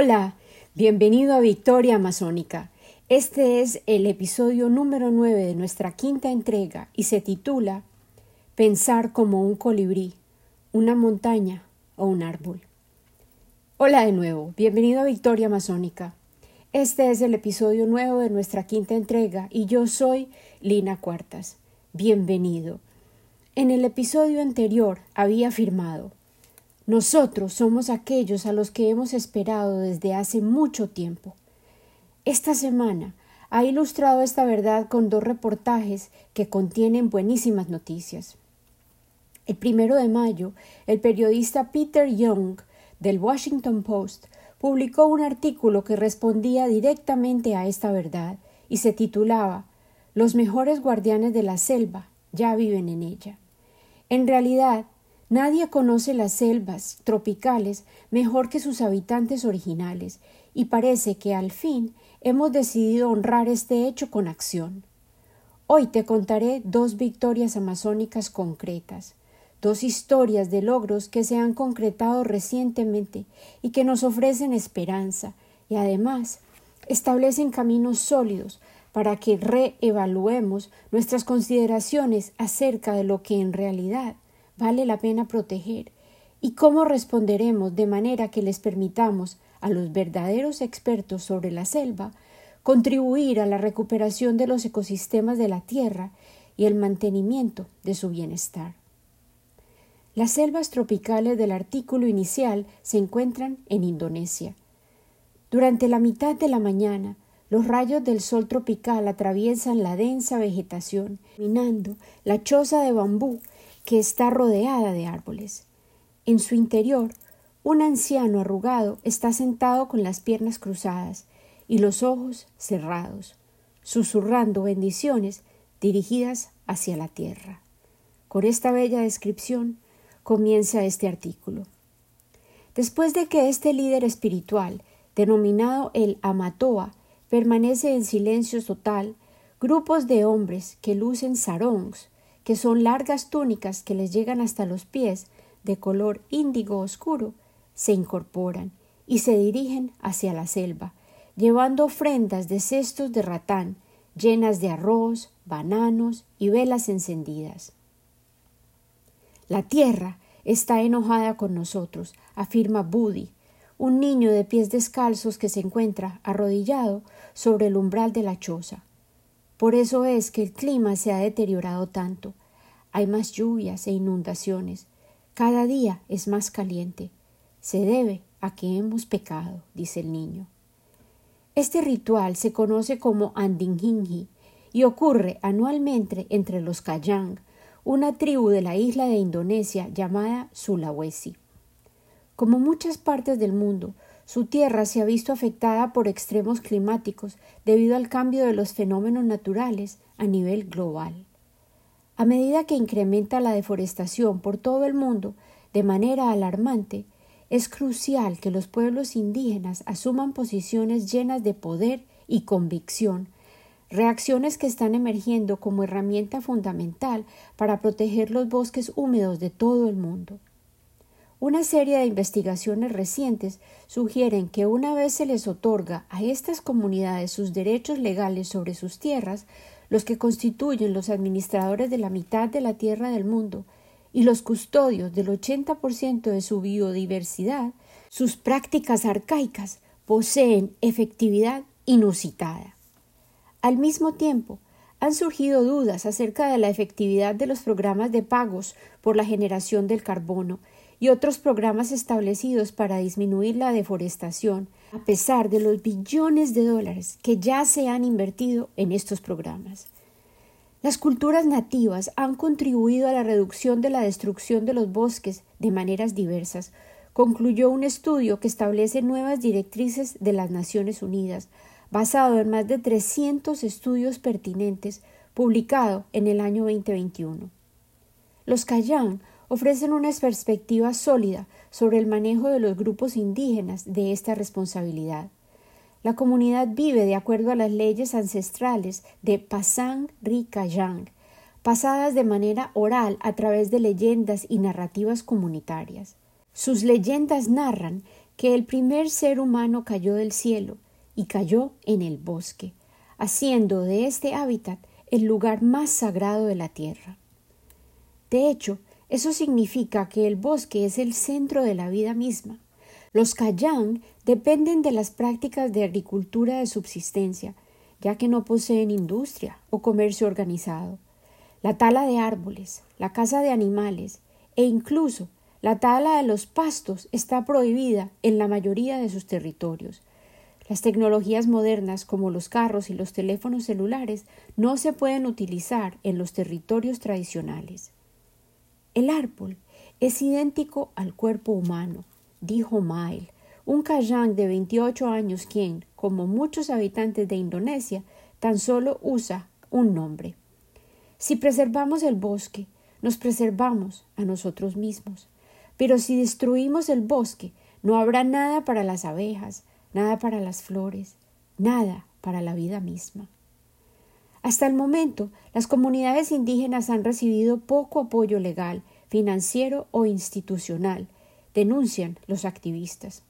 Hola, bienvenido a Victoria Amazónica. Este es el episodio número 9 de nuestra quinta entrega y se titula Pensar como un colibrí, una montaña o un árbol. Hola de nuevo, bienvenido a Victoria Amazónica. Este es el episodio nuevo de nuestra quinta entrega y yo soy Lina Cuartas. Bienvenido. En el episodio anterior había afirmado nosotros somos aquellos a los que hemos esperado desde hace mucho tiempo. Esta semana ha ilustrado esta verdad con dos reportajes que contienen buenísimas noticias. El primero de mayo, el periodista Peter Young del Washington Post publicó un artículo que respondía directamente a esta verdad y se titulaba Los mejores guardianes de la selva ya viven en ella. En realidad, Nadie conoce las selvas tropicales mejor que sus habitantes originales, y parece que al fin hemos decidido honrar este hecho con acción. Hoy te contaré dos victorias amazónicas concretas, dos historias de logros que se han concretado recientemente y que nos ofrecen esperanza y además establecen caminos sólidos para que reevaluemos nuestras consideraciones acerca de lo que en realidad vale la pena proteger y cómo responderemos de manera que les permitamos a los verdaderos expertos sobre la selva contribuir a la recuperación de los ecosistemas de la Tierra y el mantenimiento de su bienestar. Las selvas tropicales del artículo inicial se encuentran en Indonesia. Durante la mitad de la mañana, los rayos del sol tropical atraviesan la densa vegetación, minando la choza de bambú que está rodeada de árboles. En su interior, un anciano arrugado está sentado con las piernas cruzadas y los ojos cerrados, susurrando bendiciones dirigidas hacia la tierra. Con esta bella descripción comienza este artículo. Después de que este líder espiritual, denominado el Amatoa, permanece en silencio total, grupos de hombres que lucen sarongs que son largas túnicas que les llegan hasta los pies, de color índigo oscuro, se incorporan y se dirigen hacia la selva, llevando ofrendas de cestos de ratán, llenas de arroz, bananos y velas encendidas. La tierra está enojada con nosotros, afirma Budi, un niño de pies descalzos que se encuentra arrodillado sobre el umbral de la choza. Por eso es que el clima se ha deteriorado tanto. Hay más lluvias e inundaciones. Cada día es más caliente. Se debe a que hemos pecado, dice el niño. Este ritual se conoce como Andingingi y ocurre anualmente entre los Kayang, una tribu de la isla de Indonesia llamada Sulawesi. Como muchas partes del mundo, su tierra se ha visto afectada por extremos climáticos debido al cambio de los fenómenos naturales a nivel global. A medida que incrementa la deforestación por todo el mundo de manera alarmante, es crucial que los pueblos indígenas asuman posiciones llenas de poder y convicción, reacciones que están emergiendo como herramienta fundamental para proteger los bosques húmedos de todo el mundo. Una serie de investigaciones recientes sugieren que una vez se les otorga a estas comunidades sus derechos legales sobre sus tierras, los que constituyen los administradores de la mitad de la tierra del mundo y los custodios del 80% de su biodiversidad, sus prácticas arcaicas poseen efectividad inusitada. Al mismo tiempo, han surgido dudas acerca de la efectividad de los programas de pagos por la generación del carbono y otros programas establecidos para disminuir la deforestación, a pesar de los billones de dólares que ya se han invertido en estos programas. Las culturas nativas han contribuido a la reducción de la destrucción de los bosques de maneras diversas, concluyó un estudio que establece nuevas directrices de las Naciones Unidas, basado en más de 300 estudios pertinentes, publicado en el año 2021. Los Cayán ofrecen una perspectiva sólida sobre el manejo de los grupos indígenas de esta responsabilidad. La comunidad vive de acuerdo a las leyes ancestrales de Pasang Rikayang, pasadas de manera oral a través de leyendas y narrativas comunitarias. Sus leyendas narran que el primer ser humano cayó del cielo y cayó en el bosque, haciendo de este hábitat el lugar más sagrado de la tierra. De hecho, eso significa que el bosque es el centro de la vida misma. Los Kayan dependen de las prácticas de agricultura de subsistencia, ya que no poseen industria o comercio organizado. La tala de árboles, la caza de animales e incluso la tala de los pastos está prohibida en la mayoría de sus territorios. Las tecnologías modernas como los carros y los teléfonos celulares no se pueden utilizar en los territorios tradicionales. El árbol es idéntico al cuerpo humano, dijo Mael, un Kayang de 28 años quien, como muchos habitantes de Indonesia, tan solo usa un nombre. Si preservamos el bosque, nos preservamos a nosotros mismos. Pero si destruimos el bosque, no habrá nada para las abejas, nada para las flores, nada para la vida misma. Hasta el momento, las comunidades indígenas han recibido poco apoyo legal, financiero o institucional, denuncian los activistas.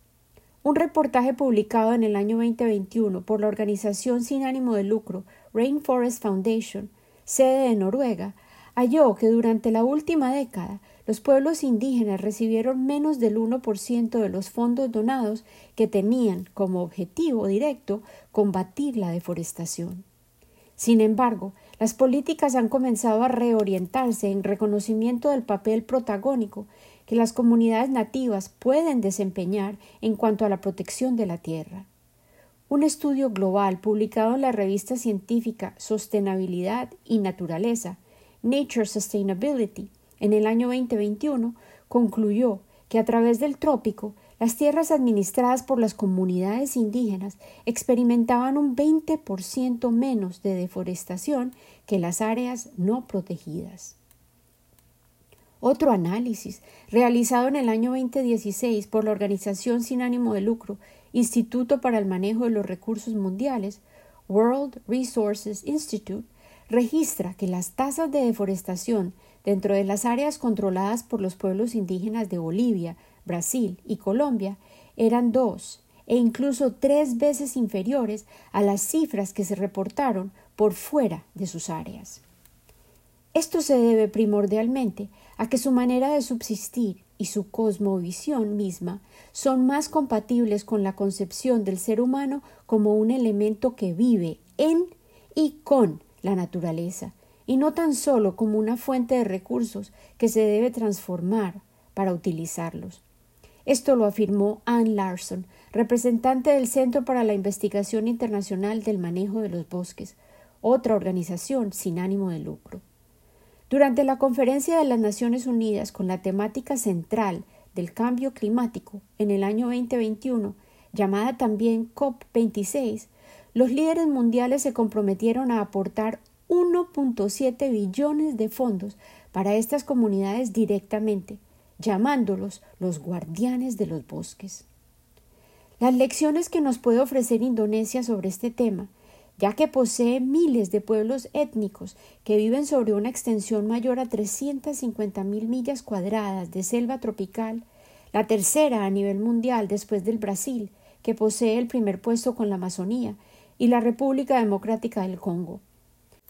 Un reportaje publicado en el año 2021 por la organización sin ánimo de lucro Rainforest Foundation, sede de Noruega, halló que durante la última década los pueblos indígenas recibieron menos del 1% de los fondos donados que tenían como objetivo directo combatir la deforestación. Sin embargo, las políticas han comenzado a reorientarse en reconocimiento del papel protagónico que las comunidades nativas pueden desempeñar en cuanto a la protección de la tierra. Un estudio global publicado en la revista científica Sostenibilidad y Naturaleza, Nature Sustainability, en el año 2021, concluyó que a través del trópico las tierras administradas por las comunidades indígenas experimentaban un 20% menos de deforestación que las áreas no protegidas. Otro análisis, realizado en el año 2016 por la organización sin ánimo de lucro Instituto para el Manejo de los Recursos Mundiales, World Resources Institute, registra que las tasas de deforestación dentro de las áreas controladas por los pueblos indígenas de Bolivia, Brasil y Colombia eran dos e incluso tres veces inferiores a las cifras que se reportaron por fuera de sus áreas. Esto se debe primordialmente a que su manera de subsistir y su cosmovisión misma son más compatibles con la concepción del ser humano como un elemento que vive en y con la naturaleza, y no tan solo como una fuente de recursos que se debe transformar para utilizarlos. Esto lo afirmó Anne Larson, representante del Centro para la Investigación Internacional del Manejo de los Bosques, otra organización sin ánimo de lucro. Durante la conferencia de las Naciones Unidas con la temática central del cambio climático en el año 2021, llamada también COP26, los líderes mundiales se comprometieron a aportar 1.7 billones de fondos para estas comunidades directamente, llamándolos los guardianes de los bosques. Las lecciones que nos puede ofrecer Indonesia sobre este tema, ya que posee miles de pueblos étnicos que viven sobre una extensión mayor a 350 mil millas cuadradas de selva tropical, la tercera a nivel mundial después del Brasil, que posee el primer puesto con la Amazonía, y la República Democrática del Congo.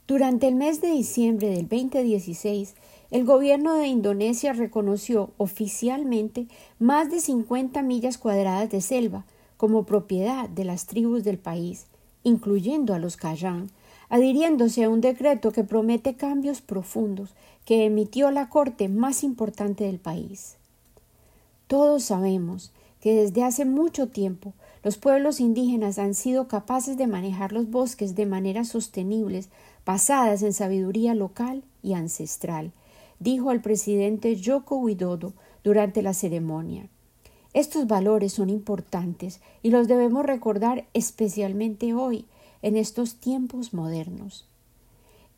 Durante el mes de diciembre del 2016, el gobierno de Indonesia reconoció oficialmente más de 50 millas cuadradas de selva como propiedad de las tribus del país, incluyendo a los Kayan, adhiriéndose a un decreto que promete cambios profundos que emitió la Corte más importante del país. Todos sabemos que desde hace mucho tiempo los pueblos indígenas han sido capaces de manejar los bosques de maneras sostenibles, basadas en sabiduría local y ancestral, dijo el presidente Joko Widodo durante la ceremonia. Estos valores son importantes y los debemos recordar especialmente hoy, en estos tiempos modernos.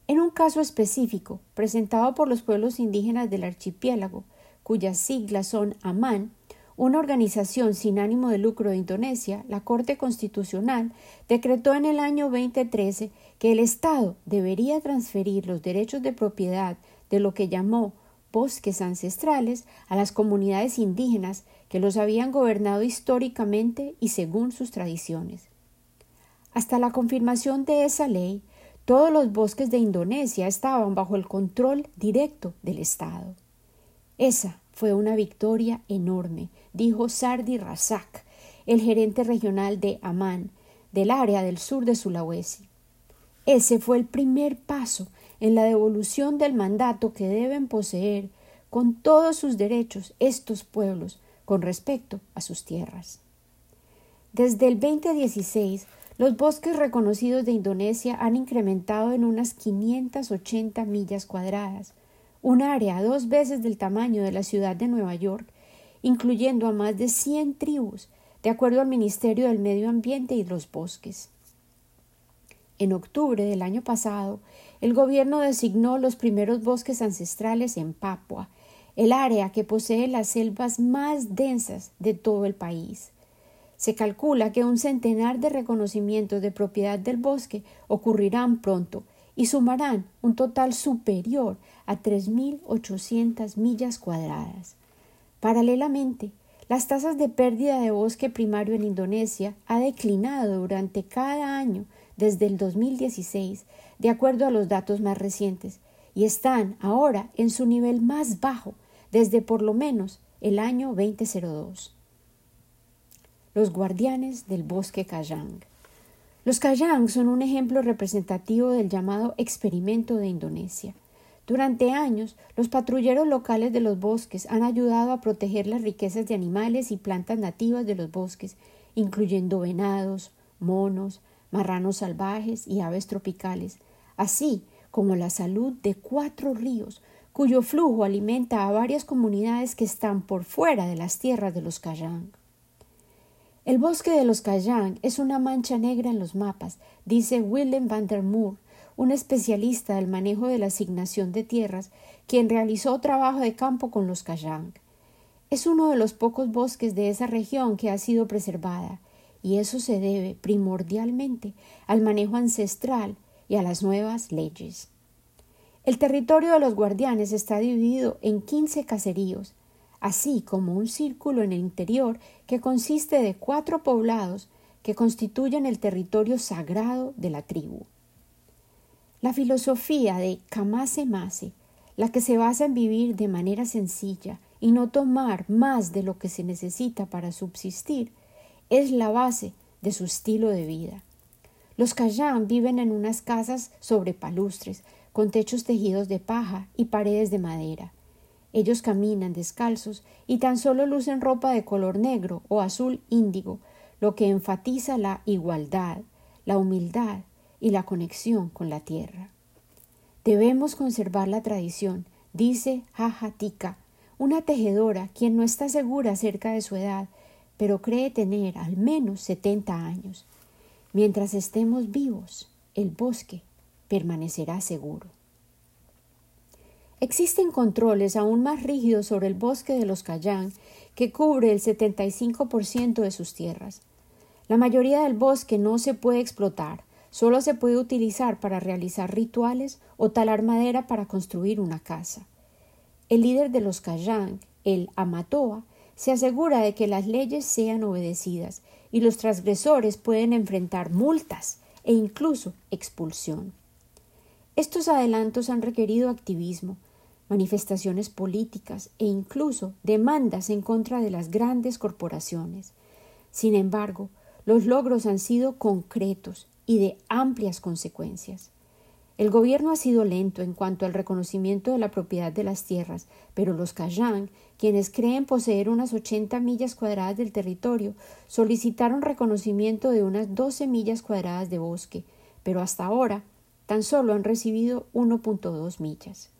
En un caso específico, presentado por los pueblos indígenas del archipiélago, cuyas siglas son AMAN, una organización sin ánimo de lucro de Indonesia, la Corte Constitucional decretó en el año 2013 que el Estado debería transferir los derechos de propiedad de lo que llamó bosques ancestrales a las comunidades indígenas que los habían gobernado históricamente y según sus tradiciones. Hasta la confirmación de esa ley, todos los bosques de Indonesia estaban bajo el control directo del Estado. Esa fue una victoria enorme, dijo Sardi Razak, el gerente regional de Amán, del área del sur de Sulawesi. Ese fue el primer paso en la devolución del mandato que deben poseer con todos sus derechos estos pueblos con respecto a sus tierras. Desde el 2016, los bosques reconocidos de Indonesia han incrementado en unas 580 millas cuadradas, un área dos veces del tamaño de la ciudad de Nueva York, incluyendo a más de 100 tribus, de acuerdo al Ministerio del Medio Ambiente y los Bosques. En octubre del año pasado, el gobierno designó los primeros bosques ancestrales en Papua, el área que posee las selvas más densas de todo el país. Se calcula que un centenar de reconocimientos de propiedad del bosque ocurrirán pronto y sumarán un total superior a 3.800 millas cuadradas. Paralelamente, las tasas de pérdida de bosque primario en Indonesia ha declinado durante cada año desde el 2016, de acuerdo a los datos más recientes, y están ahora en su nivel más bajo desde por lo menos el año 2002. Los guardianes del bosque Kayang. Los Kayang son un ejemplo representativo del llamado experimento de Indonesia. Durante años, los patrulleros locales de los bosques han ayudado a proteger las riquezas de animales y plantas nativas de los bosques, incluyendo venados, monos, marranos salvajes y aves tropicales, así como la salud de cuatro ríos, cuyo flujo alimenta a varias comunidades que están por fuera de las tierras de los Kayang. El bosque de los Kayang es una mancha negra en los mapas, dice Willem van der Moor, un especialista del manejo de la asignación de tierras, quien realizó trabajo de campo con los Kayang. Es uno de los pocos bosques de esa región que ha sido preservada, y eso se debe primordialmente al manejo ancestral y a las nuevas leyes. El territorio de los guardianes está dividido en quince caseríos, así como un círculo en el interior que consiste de cuatro poblados que constituyen el territorio sagrado de la tribu. La filosofía de Kamase Mase, la que se basa en vivir de manera sencilla y no tomar más de lo que se necesita para subsistir, es la base de su estilo de vida. Los Kayan viven en unas casas sobre palustres, con techos tejidos de paja y paredes de madera. Ellos caminan descalzos y tan solo lucen ropa de color negro o azul índigo, lo que enfatiza la igualdad, la humildad y la conexión con la tierra. Debemos conservar la tradición, dice Jajatica, una tejedora quien no está segura acerca de su edad, pero cree tener al menos setenta años. Mientras estemos vivos, el bosque permanecerá seguro. Existen controles aún más rígidos sobre el bosque de los Cayán, que cubre el 75% de sus tierras. La mayoría del bosque no se puede explotar, solo se puede utilizar para realizar rituales o talar madera para construir una casa. El líder de los Cayán, el Amatoa, se asegura de que las leyes sean obedecidas y los transgresores pueden enfrentar multas e incluso expulsión. Estos adelantos han requerido activismo, manifestaciones políticas e incluso demandas en contra de las grandes corporaciones. Sin embargo, los logros han sido concretos y de amplias consecuencias. El gobierno ha sido lento en cuanto al reconocimiento de la propiedad de las tierras, pero los Kayang, quienes creen poseer unas 80 millas cuadradas del territorio, solicitaron reconocimiento de unas 12 millas cuadradas de bosque, pero hasta ahora tan solo han recibido 1.2 millas.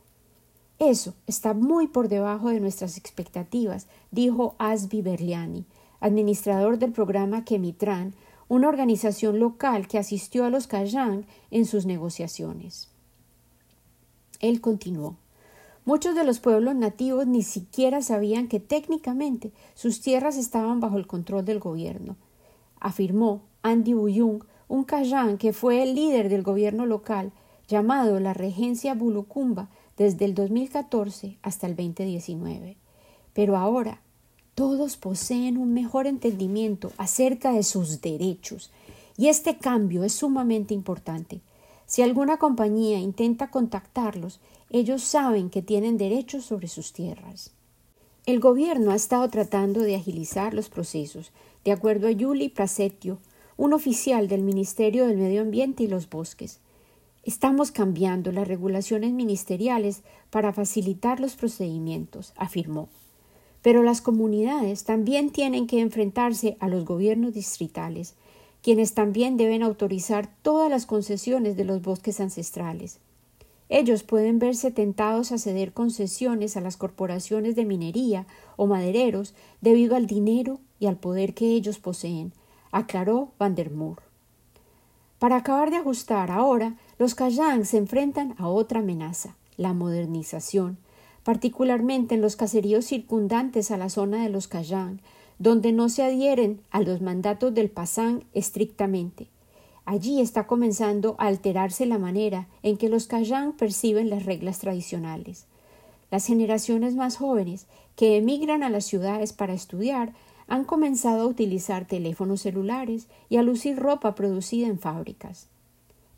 Eso está muy por debajo de nuestras expectativas, dijo Asbi Berliani, administrador del programa Kemitran, una organización local que asistió a los Kayang en sus negociaciones. Él continuó. Muchos de los pueblos nativos ni siquiera sabían que técnicamente sus tierras estaban bajo el control del gobierno, afirmó Andy Buyung, un Kayang que fue el líder del gobierno local, llamado la Regencia Bulucumba desde el 2014 hasta el 2019. Pero ahora todos poseen un mejor entendimiento acerca de sus derechos, y este cambio es sumamente importante. Si alguna compañía intenta contactarlos, ellos saben que tienen derechos sobre sus tierras. El gobierno ha estado tratando de agilizar los procesos, de acuerdo a Yuli Prasetio, un oficial del Ministerio del Medio Ambiente y los Bosques. Estamos cambiando las regulaciones ministeriales para facilitar los procedimientos, afirmó. Pero las comunidades también tienen que enfrentarse a los gobiernos distritales, quienes también deben autorizar todas las concesiones de los bosques ancestrales. Ellos pueden verse tentados a ceder concesiones a las corporaciones de minería o madereros debido al dinero y al poder que ellos poseen, aclaró Van. Para acabar de ajustar ahora, los Kayang se enfrentan a otra amenaza, la modernización, particularmente en los caseríos circundantes a la zona de los Kayang, donde no se adhieren a los mandatos del Pasán estrictamente. Allí está comenzando a alterarse la manera en que los Kayang perciben las reglas tradicionales. Las generaciones más jóvenes que emigran a las ciudades para estudiar han comenzado a utilizar teléfonos celulares y a lucir ropa producida en fábricas.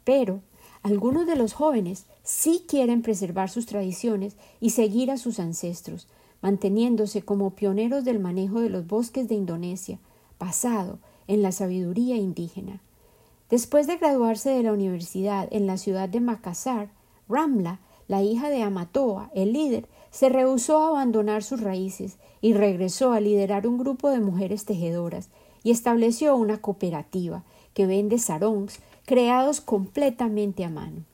Pero algunos de los jóvenes sí quieren preservar sus tradiciones y seguir a sus ancestros, manteniéndose como pioneros del manejo de los bosques de Indonesia, basado en la sabiduría indígena. Después de graduarse de la universidad en la ciudad de Makassar, Ramla, la hija de Amatoa, el líder, se rehusó a abandonar sus raíces y regresó a liderar un grupo de mujeres tejedoras y estableció una cooperativa que vende sarongs creados completamente a mano.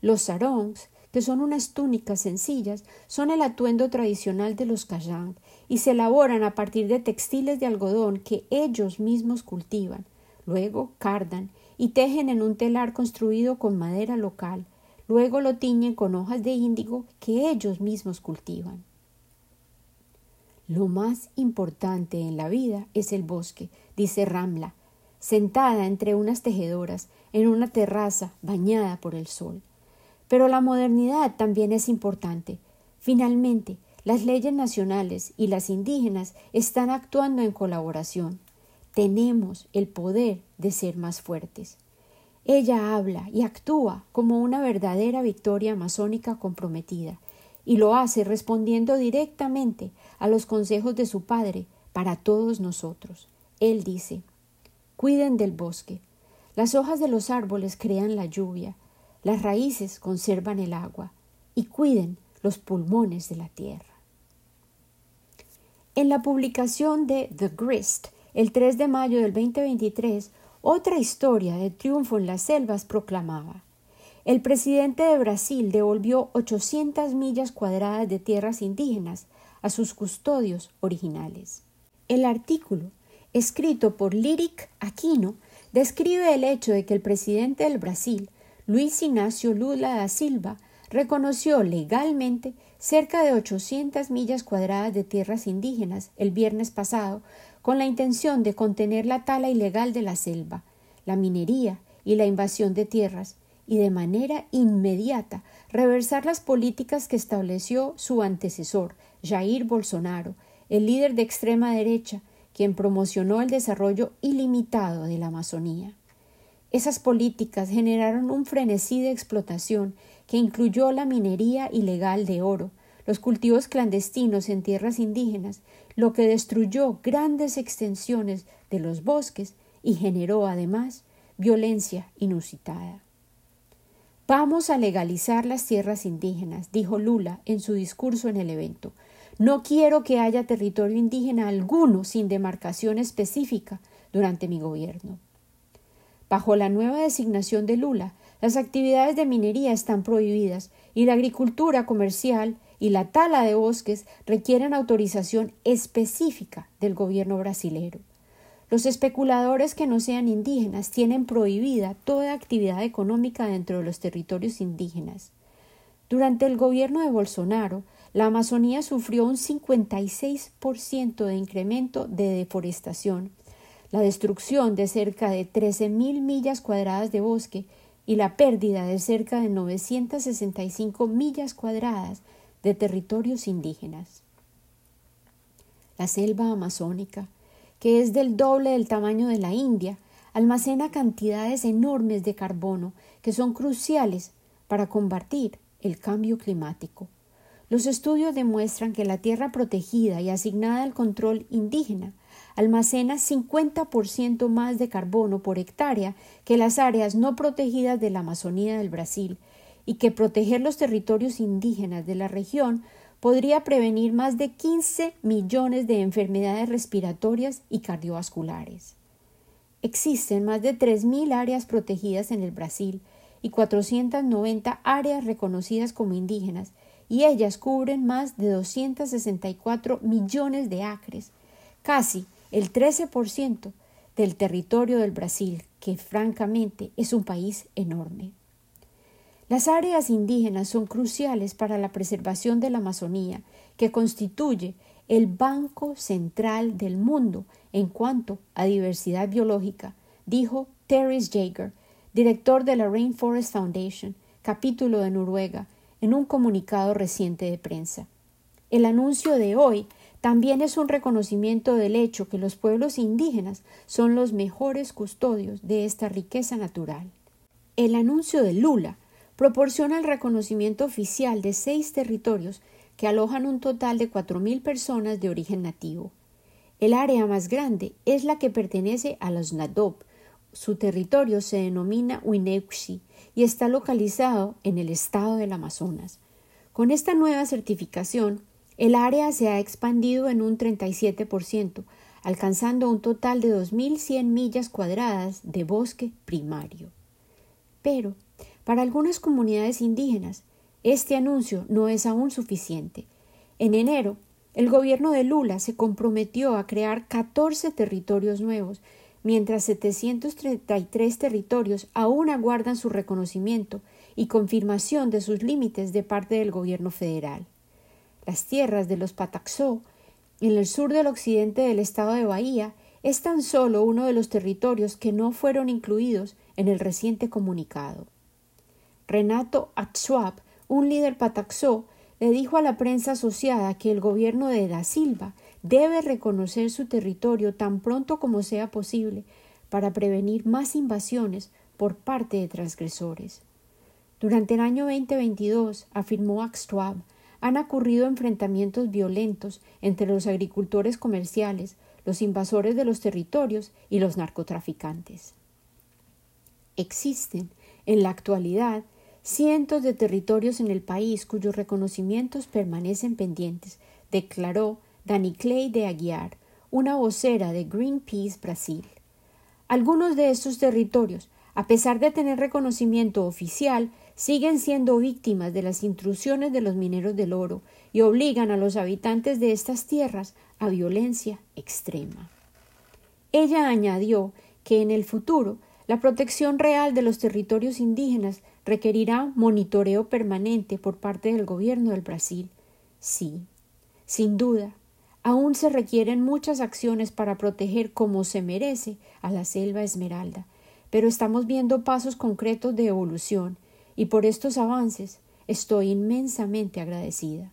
Los sarongs, que son unas túnicas sencillas, son el atuendo tradicional de los Kajang y se elaboran a partir de textiles de algodón que ellos mismos cultivan, luego cardan y tejen en un telar construido con madera local, luego lo tiñen con hojas de índigo que ellos mismos cultivan. Lo más importante en la vida es el bosque, dice Ramla, sentada entre unas tejedoras en una terraza bañada por el sol. Pero la modernidad también es importante. Finalmente, las leyes nacionales y las indígenas están actuando en colaboración tenemos el poder de ser más fuertes. Ella habla y actúa como una verdadera victoria masónica comprometida, y lo hace respondiendo directamente a los consejos de su padre para todos nosotros. Él dice Cuiden del bosque. Las hojas de los árboles crean la lluvia, las raíces conservan el agua, y cuiden los pulmones de la tierra. En la publicación de The Grist el 3 de mayo del 2023, otra historia de triunfo en las selvas proclamaba el presidente de Brasil devolvió 800 millas cuadradas de tierras indígenas a sus custodios originales. El artículo, escrito por Lyric Aquino, describe el hecho de que el presidente del Brasil, Luis Ignacio Lula da Silva, reconoció legalmente cerca de 800 millas cuadradas de tierras indígenas el viernes pasado con la intención de contener la tala ilegal de la selva, la minería y la invasión de tierras, y de manera inmediata reversar las políticas que estableció su antecesor, Jair Bolsonaro, el líder de extrema derecha, quien promocionó el desarrollo ilimitado de la Amazonía. Esas políticas generaron un frenesí de explotación que incluyó la minería ilegal de oro, los cultivos clandestinos en tierras indígenas lo que destruyó grandes extensiones de los bosques y generó además violencia inusitada. Vamos a legalizar las tierras indígenas, dijo Lula en su discurso en el evento. No quiero que haya territorio indígena alguno sin demarcación específica durante mi gobierno. Bajo la nueva designación de Lula, las actividades de minería están prohibidas y la agricultura comercial y la tala de bosques requieren autorización específica del gobierno brasilero. Los especuladores que no sean indígenas tienen prohibida toda actividad económica dentro de los territorios indígenas. Durante el gobierno de Bolsonaro, la Amazonía sufrió un 56% de incremento de deforestación, la destrucción de cerca de 13.000 millas cuadradas de bosque y la pérdida de cerca de 965 millas cuadradas de territorios indígenas. la selva amazónica, que es del doble del tamaño de la India, almacena cantidades enormes de carbono que son cruciales para combatir el cambio climático. Los estudios demuestran que la tierra protegida y asignada al control indígena almacena 50% más de carbono por hectárea que las áreas no protegidas de la Amazonía del Brasil y que proteger los territorios indígenas de la región podría prevenir más de 15 millones de enfermedades respiratorias y cardiovasculares. Existen más de 3.000 áreas protegidas en el Brasil y 490 áreas reconocidas como indígenas, y ellas cubren más de 264 millones de acres, casi el 13% del territorio del Brasil, que francamente es un país enorme. Las áreas indígenas son cruciales para la preservación de la Amazonía, que constituye el banco central del mundo en cuanto a diversidad biológica, dijo Terence Jaeger, director de la Rainforest Foundation, capítulo de Noruega, en un comunicado reciente de prensa. El anuncio de hoy también es un reconocimiento del hecho que los pueblos indígenas son los mejores custodios de esta riqueza natural. El anuncio de Lula proporciona el reconocimiento oficial de seis territorios que alojan un total de cuatro mil personas de origen nativo. El área más grande es la que pertenece a los Nadob. Su territorio se denomina Wineuxi y está localizado en el estado del Amazonas. Con esta nueva certificación, el área se ha expandido en un 37%, alcanzando un total de 2.100 millas cuadradas de bosque primario. Pero, para algunas comunidades indígenas, este anuncio no es aún suficiente. En enero, el gobierno de Lula se comprometió a crear 14 territorios nuevos, mientras 733 territorios aún aguardan su reconocimiento y confirmación de sus límites de parte del gobierno federal. Las tierras de los Pataxó, en el sur del occidente del estado de Bahía, es tan solo uno de los territorios que no fueron incluidos en el reciente comunicado. Renato Atsuab, un líder pataxó, le dijo a la prensa asociada que el gobierno de Da Silva debe reconocer su territorio tan pronto como sea posible para prevenir más invasiones por parte de transgresores. Durante el año 2022, afirmó Axtuab, han ocurrido enfrentamientos violentos entre los agricultores comerciales, los invasores de los territorios y los narcotraficantes. Existen, en la actualidad, cientos de territorios en el país cuyos reconocimientos permanecen pendientes, declaró Dani Clay de Aguiar, una vocera de Greenpeace Brasil. Algunos de estos territorios, a pesar de tener reconocimiento oficial, siguen siendo víctimas de las intrusiones de los mineros del oro y obligan a los habitantes de estas tierras a violencia extrema. Ella añadió que en el futuro la protección real de los territorios indígenas requerirá monitoreo permanente por parte del gobierno del Brasil. Sí, sin duda, aún se requieren muchas acciones para proteger como se merece a la selva esmeralda, pero estamos viendo pasos concretos de evolución y por estos avances estoy inmensamente agradecida.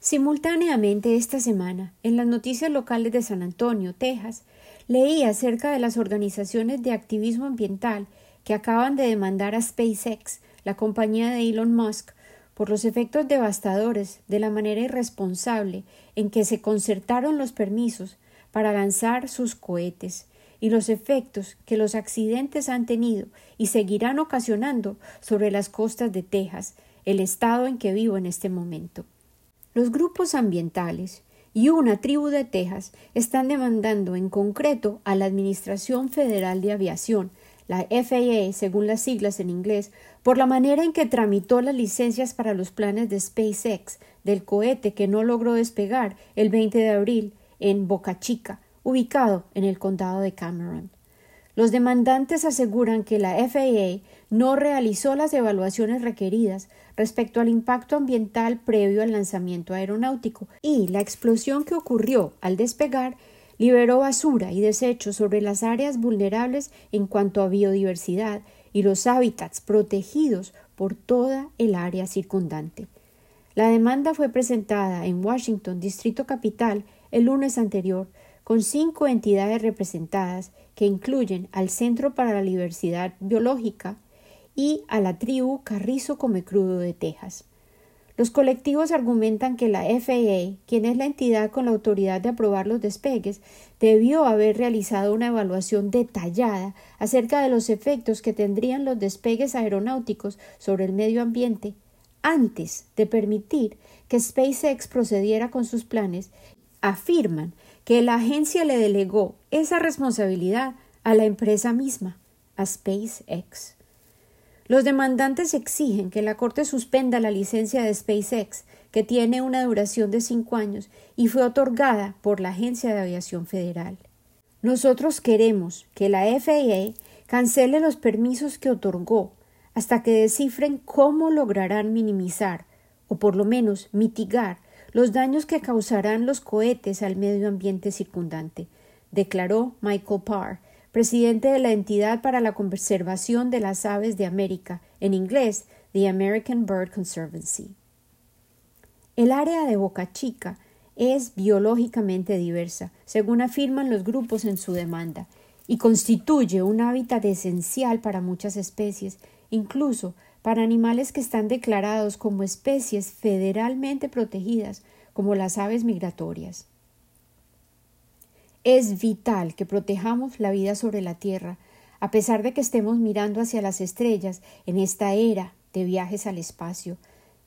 Simultáneamente esta semana, en las noticias locales de San Antonio, Texas, leí acerca de las organizaciones de activismo ambiental que acaban de demandar a SpaceX, la compañía de Elon Musk, por los efectos devastadores de la manera irresponsable en que se concertaron los permisos para lanzar sus cohetes y los efectos que los accidentes han tenido y seguirán ocasionando sobre las costas de Texas, el estado en que vivo en este momento. Los grupos ambientales y una tribu de Texas están demandando en concreto a la Administración Federal de Aviación, la FAA según las siglas en inglés, por la manera en que tramitó las licencias para los planes de SpaceX del cohete que no logró despegar el 20 de abril en Boca Chica, ubicado en el condado de Cameron. Los demandantes aseguran que la FAA no realizó las evaluaciones requeridas respecto al impacto ambiental previo al lanzamiento aeronáutico y la explosión que ocurrió al despegar liberó basura y desechos sobre las áreas vulnerables en cuanto a biodiversidad y los hábitats protegidos por toda el área circundante. La demanda fue presentada en Washington, Distrito Capital, el lunes anterior con cinco entidades representadas que incluyen al Centro para la Diversidad Biológica y a la tribu Carrizo Comecrudo de Texas. Los colectivos argumentan que la FAA, quien es la entidad con la autoridad de aprobar los despegues, debió haber realizado una evaluación detallada acerca de los efectos que tendrían los despegues aeronáuticos sobre el medio ambiente antes de permitir que SpaceX procediera con sus planes. Afirman que la agencia le delegó esa responsabilidad a la empresa misma, a SpaceX. Los demandantes exigen que la Corte suspenda la licencia de SpaceX, que tiene una duración de cinco años y fue otorgada por la Agencia de Aviación Federal. Nosotros queremos que la FAA cancele los permisos que otorgó hasta que descifren cómo lograrán minimizar, o por lo menos mitigar, los daños que causarán los cohetes al medio ambiente circundante, declaró Michael Parr, presidente de la entidad para la conservación de las aves de América, en inglés, the American Bird Conservancy. El área de Boca Chica es biológicamente diversa, según afirman los grupos en su demanda, y constituye un hábitat esencial para muchas especies, incluso para animales que están declarados como especies federalmente protegidas, como las aves migratorias. Es vital que protejamos la vida sobre la Tierra, a pesar de que estemos mirando hacia las estrellas en esta era de viajes al espacio,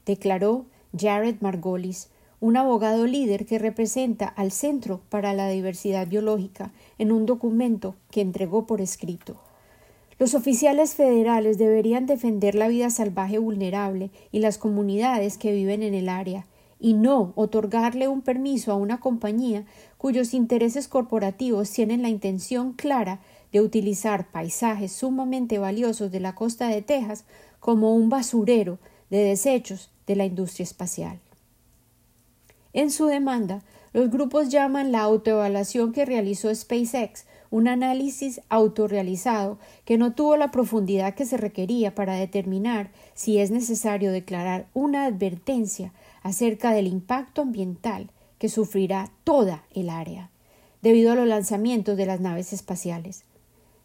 declaró Jared Margolis, un abogado líder que representa al Centro para la Diversidad Biológica en un documento que entregó por escrito. Los oficiales federales deberían defender la vida salvaje vulnerable y las comunidades que viven en el área, y no otorgarle un permiso a una compañía cuyos intereses corporativos tienen la intención clara de utilizar paisajes sumamente valiosos de la costa de Texas como un basurero de desechos de la industria espacial. En su demanda, los grupos llaman la autoevaluación que realizó SpaceX un análisis autorrealizado que no tuvo la profundidad que se requería para determinar si es necesario declarar una advertencia acerca del impacto ambiental que sufrirá toda el área debido a los lanzamientos de las naves espaciales.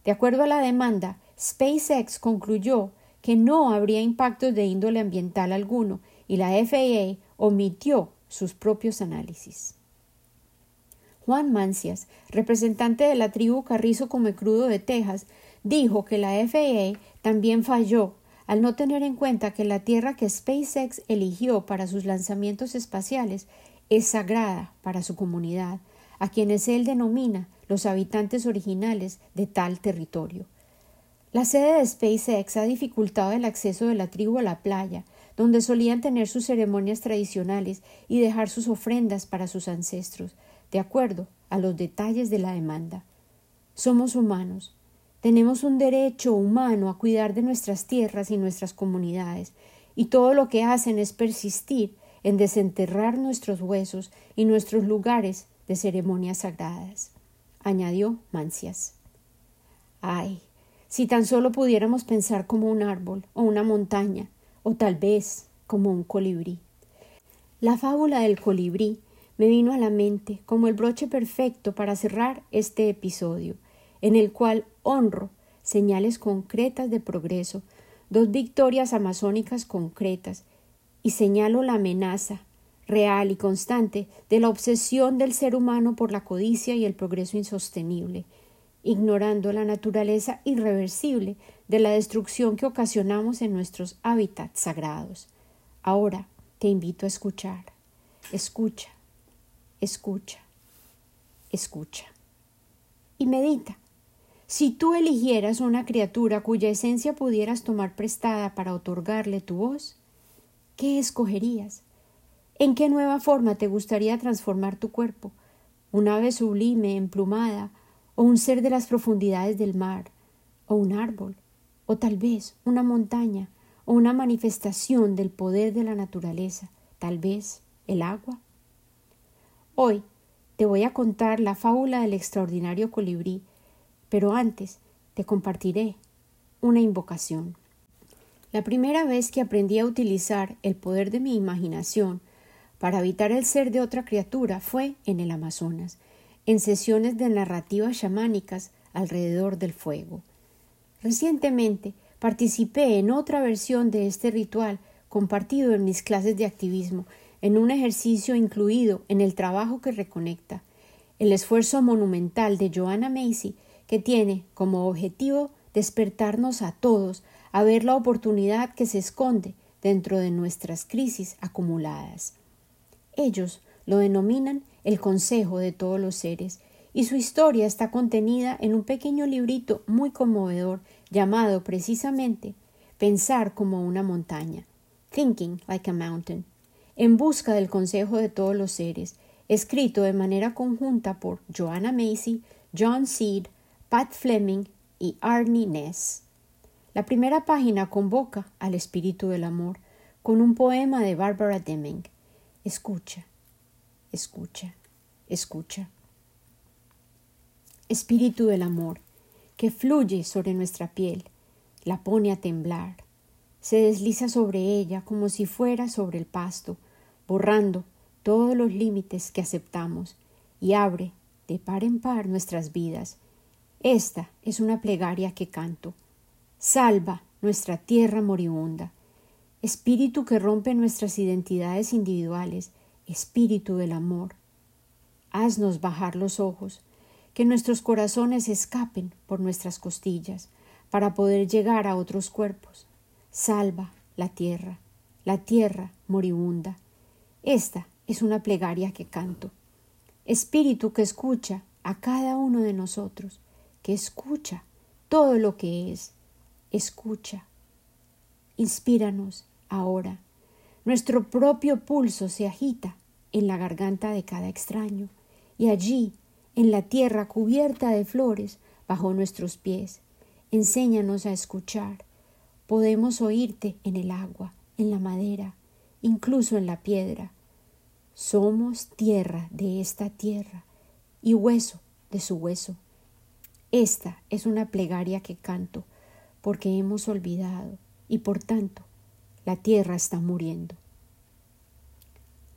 De acuerdo a la demanda, SpaceX concluyó que no habría impactos de índole ambiental alguno y la FAA omitió sus propios análisis. Juan Mancias, representante de la tribu Carrizo Comecrudo de Texas, dijo que la FAA también falló al no tener en cuenta que la tierra que SpaceX eligió para sus lanzamientos espaciales es sagrada para su comunidad, a quienes él denomina los habitantes originales de tal territorio. La sede de SpaceX ha dificultado el acceso de la tribu a la playa, donde solían tener sus ceremonias tradicionales y dejar sus ofrendas para sus ancestros, de acuerdo a los detalles de la demanda. Somos humanos, tenemos un derecho humano a cuidar de nuestras tierras y nuestras comunidades, y todo lo que hacen es persistir en desenterrar nuestros huesos y nuestros lugares de ceremonias sagradas, añadió Mancias. Ay, si tan solo pudiéramos pensar como un árbol o una montaña, o tal vez como un colibrí. La fábula del colibrí me vino a la mente como el broche perfecto para cerrar este episodio, en el cual honro señales concretas de progreso, dos victorias amazónicas concretas, y señalo la amenaza real y constante de la obsesión del ser humano por la codicia y el progreso insostenible, ignorando la naturaleza irreversible de la destrucción que ocasionamos en nuestros hábitats sagrados. Ahora te invito a escuchar. Escucha, escucha, escucha. Y medita. Si tú eligieras una criatura cuya esencia pudieras tomar prestada para otorgarle tu voz, ¿qué escogerías? ¿En qué nueva forma te gustaría transformar tu cuerpo? ¿Un ave sublime, emplumada, o un ser de las profundidades del mar, o un árbol, o tal vez una montaña, o una manifestación del poder de la naturaleza, tal vez el agua? Hoy te voy a contar la fábula del extraordinario colibrí pero antes te compartiré una invocación. La primera vez que aprendí a utilizar el poder de mi imaginación para habitar el ser de otra criatura fue en el Amazonas, en sesiones de narrativas chamánicas alrededor del fuego. Recientemente participé en otra versión de este ritual compartido en mis clases de activismo, en un ejercicio incluido en el trabajo que reconecta, el esfuerzo monumental de Joanna Macy, que tiene como objetivo despertarnos a todos a ver la oportunidad que se esconde dentro de nuestras crisis acumuladas. Ellos lo denominan el Consejo de todos los seres, y su historia está contenida en un pequeño librito muy conmovedor llamado precisamente Pensar como una montaña, Thinking like a Mountain, en busca del consejo de todos los seres, escrito de manera conjunta por Joanna Macy, John Seed, Pat Fleming y Arnie Ness. La primera página convoca al espíritu del amor con un poema de Barbara Deming. Escucha, escucha, escucha. Espíritu del amor, que fluye sobre nuestra piel, la pone a temblar, se desliza sobre ella como si fuera sobre el pasto, borrando todos los límites que aceptamos y abre de par en par nuestras vidas. Esta es una plegaria que canto. Salva nuestra tierra moribunda. Espíritu que rompe nuestras identidades individuales, espíritu del amor. Haznos bajar los ojos, que nuestros corazones escapen por nuestras costillas, para poder llegar a otros cuerpos, Salva la tierra, la tierra moribunda. Esta es una plegaria que canto. Espíritu que escucha a cada uno de nosotros, que escucha todo lo que es. Escucha. Inspíranos ahora. Nuestro propio pulso se agita en la garganta de cada extraño, y allí, en la tierra cubierta de flores, bajo nuestros pies, enséñanos a escuchar Podemos oírte en el agua, en la madera, incluso en la piedra. Somos tierra de esta tierra y hueso de su hueso. Esta es una plegaria que canto porque hemos olvidado y por tanto la tierra está muriendo.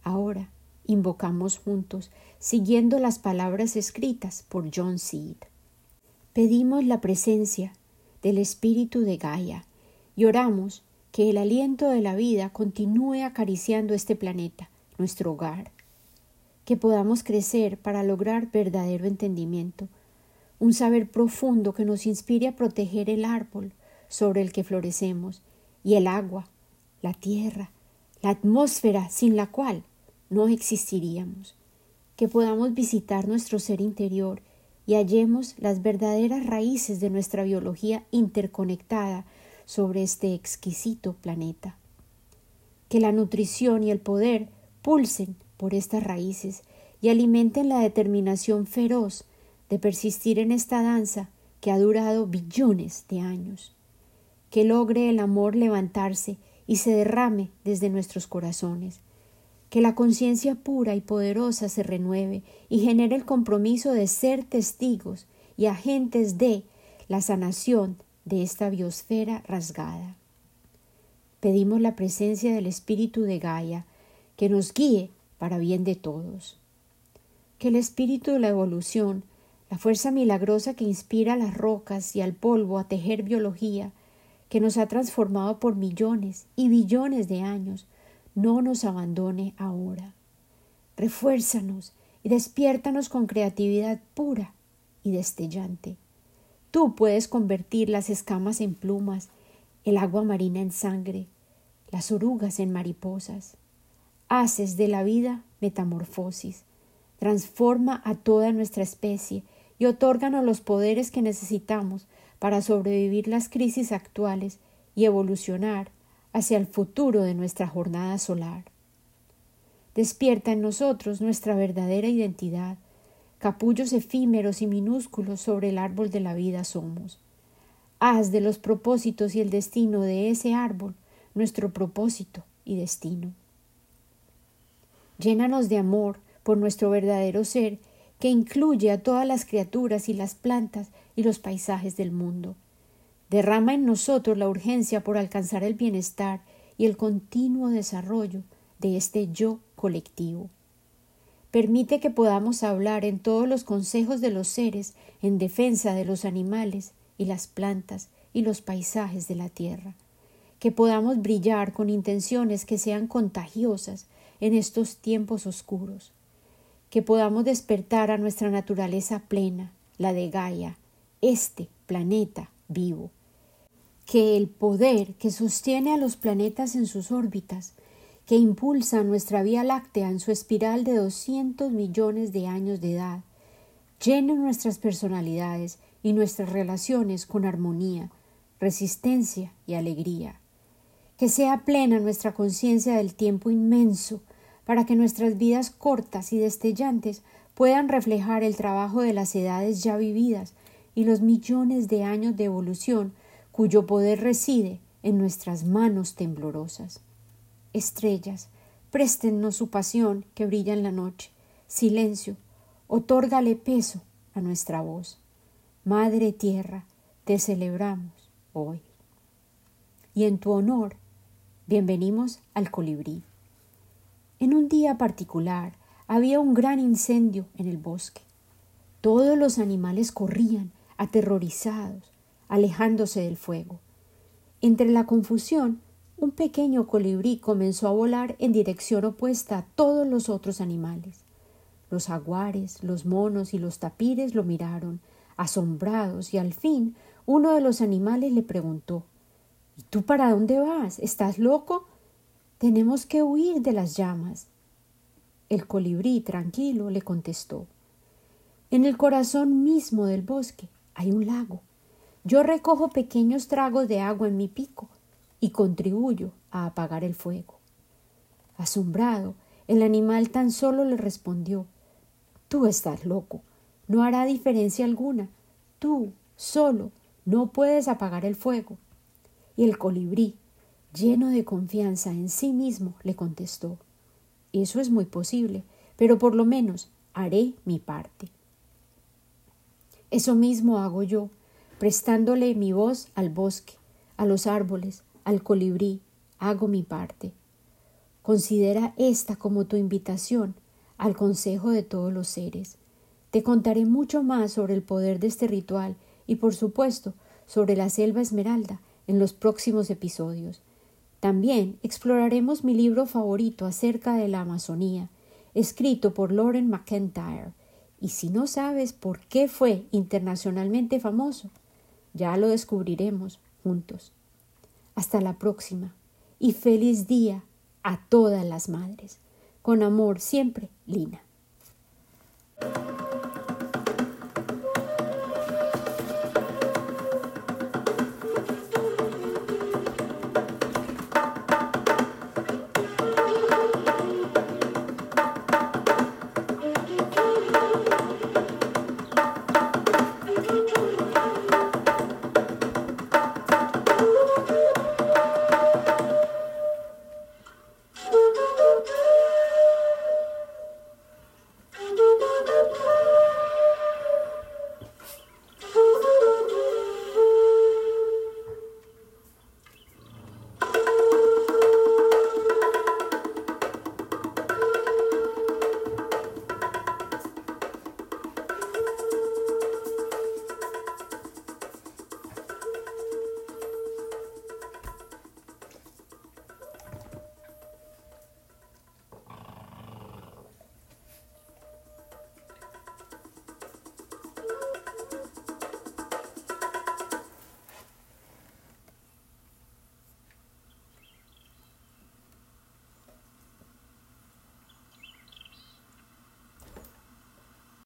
Ahora invocamos juntos, siguiendo las palabras escritas por John Seed. Pedimos la presencia del espíritu de Gaia y oramos que el aliento de la vida continúe acariciando este planeta, nuestro hogar, que podamos crecer para lograr verdadero entendimiento, un saber profundo que nos inspire a proteger el árbol sobre el que florecemos y el agua, la tierra, la atmósfera sin la cual no existiríamos, que podamos visitar nuestro ser interior y hallemos las verdaderas raíces de nuestra biología interconectada sobre este exquisito planeta. Que la nutrición y el poder pulsen por estas raíces y alimenten la determinación feroz de persistir en esta danza que ha durado billones de años. Que logre el amor levantarse y se derrame desde nuestros corazones. Que la conciencia pura y poderosa se renueve y genere el compromiso de ser testigos y agentes de la sanación de esta biosfera rasgada. Pedimos la presencia del Espíritu de Gaia que nos guíe para bien de todos. Que el Espíritu de la evolución, la fuerza milagrosa que inspira a las rocas y al polvo a tejer biología, que nos ha transformado por millones y billones de años, no nos abandone ahora. Refuérzanos y despiértanos con creatividad pura y destellante. Tú puedes convertir las escamas en plumas, el agua marina en sangre, las orugas en mariposas. Haces de la vida metamorfosis, transforma a toda nuestra especie y otórganos los poderes que necesitamos para sobrevivir las crisis actuales y evolucionar hacia el futuro de nuestra jornada solar. Despierta en nosotros nuestra verdadera identidad, capullos efímeros y minúsculos sobre el árbol de la vida somos. Haz de los propósitos y el destino de ese árbol nuestro propósito y destino. Llénanos de amor por nuestro verdadero ser, que incluye a todas las criaturas y las plantas y los paisajes del mundo. Derrama en nosotros la urgencia por alcanzar el bienestar y el continuo desarrollo de este yo colectivo. Permite que podamos hablar en todos los consejos de los seres en defensa de los animales y las plantas y los paisajes de la tierra, que podamos brillar con intenciones que sean contagiosas en estos tiempos oscuros, que podamos despertar a nuestra naturaleza plena, la de Gaia, este planeta vivo, que el poder que sostiene a los planetas en sus órbitas que impulsa nuestra Vía Láctea en su espiral de 200 millones de años de edad, llena nuestras personalidades y nuestras relaciones con armonía, resistencia y alegría. Que sea plena nuestra conciencia del tiempo inmenso, para que nuestras vidas cortas y destellantes puedan reflejar el trabajo de las edades ya vividas y los millones de años de evolución cuyo poder reside en nuestras manos temblorosas. Estrellas, préstennos su pasión que brilla en la noche. Silencio, otórgale peso a nuestra voz. Madre Tierra, te celebramos hoy. Y en tu honor, bienvenimos al colibrí. En un día particular había un gran incendio en el bosque. Todos los animales corrían, aterrorizados, alejándose del fuego. Entre la confusión un pequeño colibrí comenzó a volar en dirección opuesta a todos los otros animales. Los jaguares, los monos y los tapires lo miraron, asombrados, y al fin uno de los animales le preguntó ¿Y tú para dónde vas? ¿Estás loco? Tenemos que huir de las llamas. El colibrí, tranquilo, le contestó En el corazón mismo del bosque hay un lago. Yo recojo pequeños tragos de agua en mi pico y contribuyo a apagar el fuego. Asombrado, el animal tan solo le respondió Tú estás loco, no hará diferencia alguna. Tú, solo, no puedes apagar el fuego. Y el colibrí, lleno de confianza en sí mismo, le contestó Eso es muy posible, pero por lo menos haré mi parte. Eso mismo hago yo, prestándole mi voz al bosque, a los árboles, al colibrí, hago mi parte. Considera esta como tu invitación al consejo de todos los seres. Te contaré mucho más sobre el poder de este ritual y, por supuesto, sobre la selva esmeralda en los próximos episodios. También exploraremos mi libro favorito acerca de la Amazonía, escrito por Lauren McIntyre. Y si no sabes por qué fue internacionalmente famoso, ya lo descubriremos juntos. Hasta la próxima y feliz día a todas las madres. Con amor siempre, Lina.